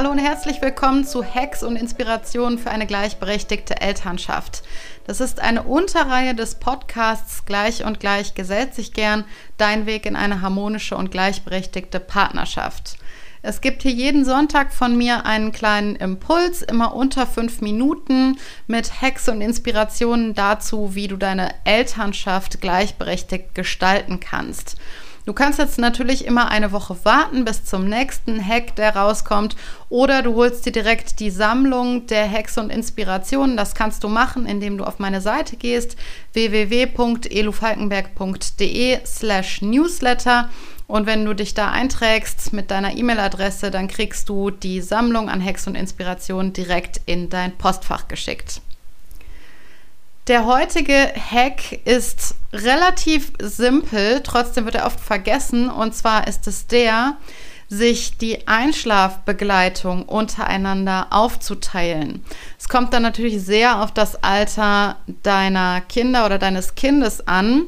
Hallo und herzlich willkommen zu Hacks und Inspirationen für eine gleichberechtigte Elternschaft. Das ist eine Unterreihe des Podcasts Gleich und Gleich gesellt sich gern, dein Weg in eine harmonische und gleichberechtigte Partnerschaft. Es gibt hier jeden Sonntag von mir einen kleinen Impuls, immer unter fünf Minuten, mit Hacks und Inspirationen dazu, wie du deine Elternschaft gleichberechtigt gestalten kannst. Du kannst jetzt natürlich immer eine Woche warten bis zum nächsten Hack, der rauskommt, oder du holst dir direkt die Sammlung der Hacks und Inspirationen. Das kannst du machen, indem du auf meine Seite gehst, www.elufalkenberg.de slash newsletter. Und wenn du dich da einträgst mit deiner E-Mail-Adresse, dann kriegst du die Sammlung an Hacks und Inspirationen direkt in dein Postfach geschickt. Der heutige Hack ist relativ simpel, trotzdem wird er oft vergessen. Und zwar ist es der, sich die Einschlafbegleitung untereinander aufzuteilen. Es kommt dann natürlich sehr auf das Alter deiner Kinder oder deines Kindes an.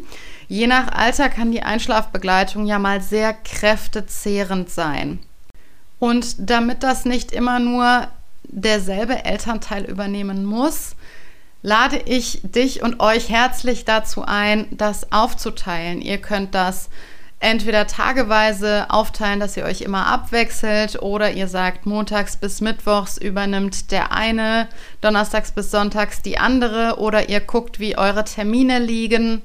Je nach Alter kann die Einschlafbegleitung ja mal sehr kräftezehrend sein. Und damit das nicht immer nur derselbe Elternteil übernehmen muss, lade ich dich und euch herzlich dazu ein, das aufzuteilen. Ihr könnt das entweder tageweise aufteilen, dass ihr euch immer abwechselt oder ihr sagt, montags bis mittwochs übernimmt der eine, donnerstags bis sonntags die andere oder ihr guckt, wie eure Termine liegen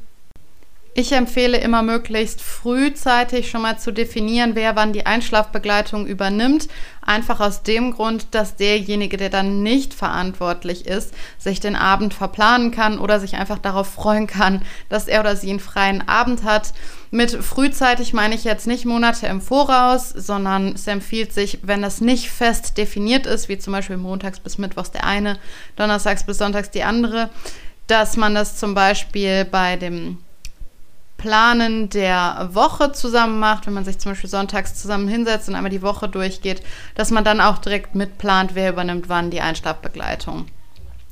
ich empfehle immer möglichst frühzeitig schon mal zu definieren, wer wann die Einschlafbegleitung übernimmt. Einfach aus dem Grund, dass derjenige, der dann nicht verantwortlich ist, sich den Abend verplanen kann oder sich einfach darauf freuen kann, dass er oder sie einen freien Abend hat. Mit frühzeitig meine ich jetzt nicht Monate im Voraus, sondern es empfiehlt sich, wenn das nicht fest definiert ist, wie zum Beispiel montags bis mittwochs der eine, donnerstags bis sonntags die andere, dass man das zum Beispiel bei dem Planen der Woche zusammen macht, wenn man sich zum Beispiel sonntags zusammen hinsetzt und einmal die Woche durchgeht, dass man dann auch direkt mitplant, wer übernimmt wann die Einschlafbegleitung.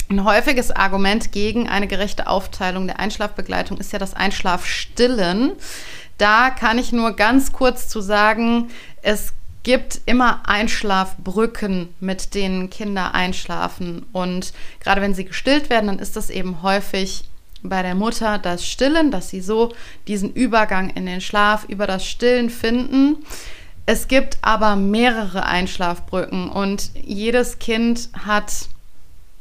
Ein häufiges Argument gegen eine gerechte Aufteilung der Einschlafbegleitung ist ja das Einschlafstillen. Da kann ich nur ganz kurz zu sagen, es gibt immer Einschlafbrücken, mit denen Kinder einschlafen. Und gerade wenn sie gestillt werden, dann ist das eben häufig bei der Mutter das Stillen, dass sie so diesen Übergang in den Schlaf über das Stillen finden. Es gibt aber mehrere Einschlafbrücken und jedes Kind hat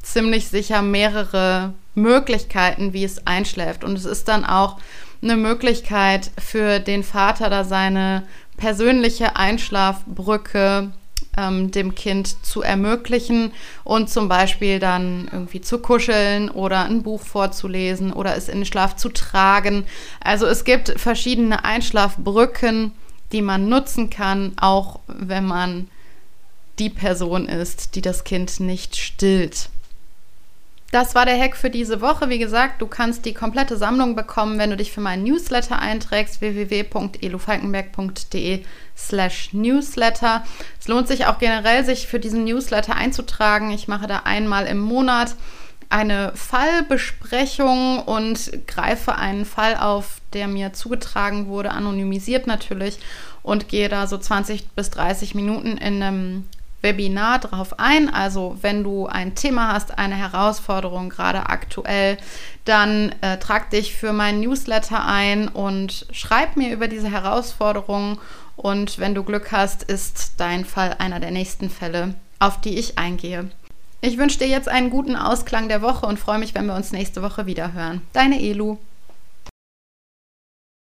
ziemlich sicher mehrere Möglichkeiten, wie es einschläft. Und es ist dann auch eine Möglichkeit für den Vater, da seine persönliche Einschlafbrücke ähm, dem Kind zu ermöglichen und zum Beispiel dann irgendwie zu kuscheln oder ein Buch vorzulesen oder es in den Schlaf zu tragen. Also es gibt verschiedene Einschlafbrücken, die man nutzen kann, auch wenn man die Person ist, die das Kind nicht stillt. Das war der Hack für diese Woche. Wie gesagt, du kannst die komplette Sammlung bekommen, wenn du dich für meinen Newsletter einträgst, www.elufalkenberg.de slash Newsletter. Es lohnt sich auch generell, sich für diesen Newsletter einzutragen. Ich mache da einmal im Monat eine Fallbesprechung und greife einen Fall auf, der mir zugetragen wurde, anonymisiert natürlich, und gehe da so 20 bis 30 Minuten in einem Webinar drauf ein. Also wenn du ein Thema hast, eine Herausforderung gerade aktuell, dann äh, trag dich für meinen Newsletter ein und schreib mir über diese Herausforderung. Und wenn du Glück hast, ist dein Fall einer der nächsten Fälle, auf die ich eingehe. Ich wünsche dir jetzt einen guten Ausklang der Woche und freue mich, wenn wir uns nächste Woche wieder hören. Deine Elu.